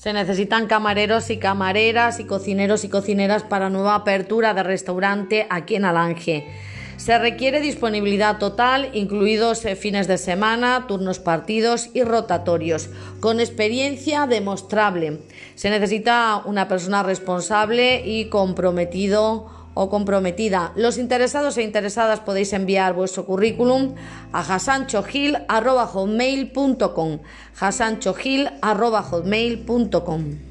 Se necesitan camareros y camareras y cocineros y cocineras para nueva apertura de restaurante aquí en Alange. Se requiere disponibilidad total, incluidos eh, fines de semana, turnos partidos y rotatorios, con experiencia demostrable. Se necesita una persona responsable y comprometido o comprometida. Los interesados e interesadas podéis enviar vuestro currículum a hasanchogil.com hasanchogil.com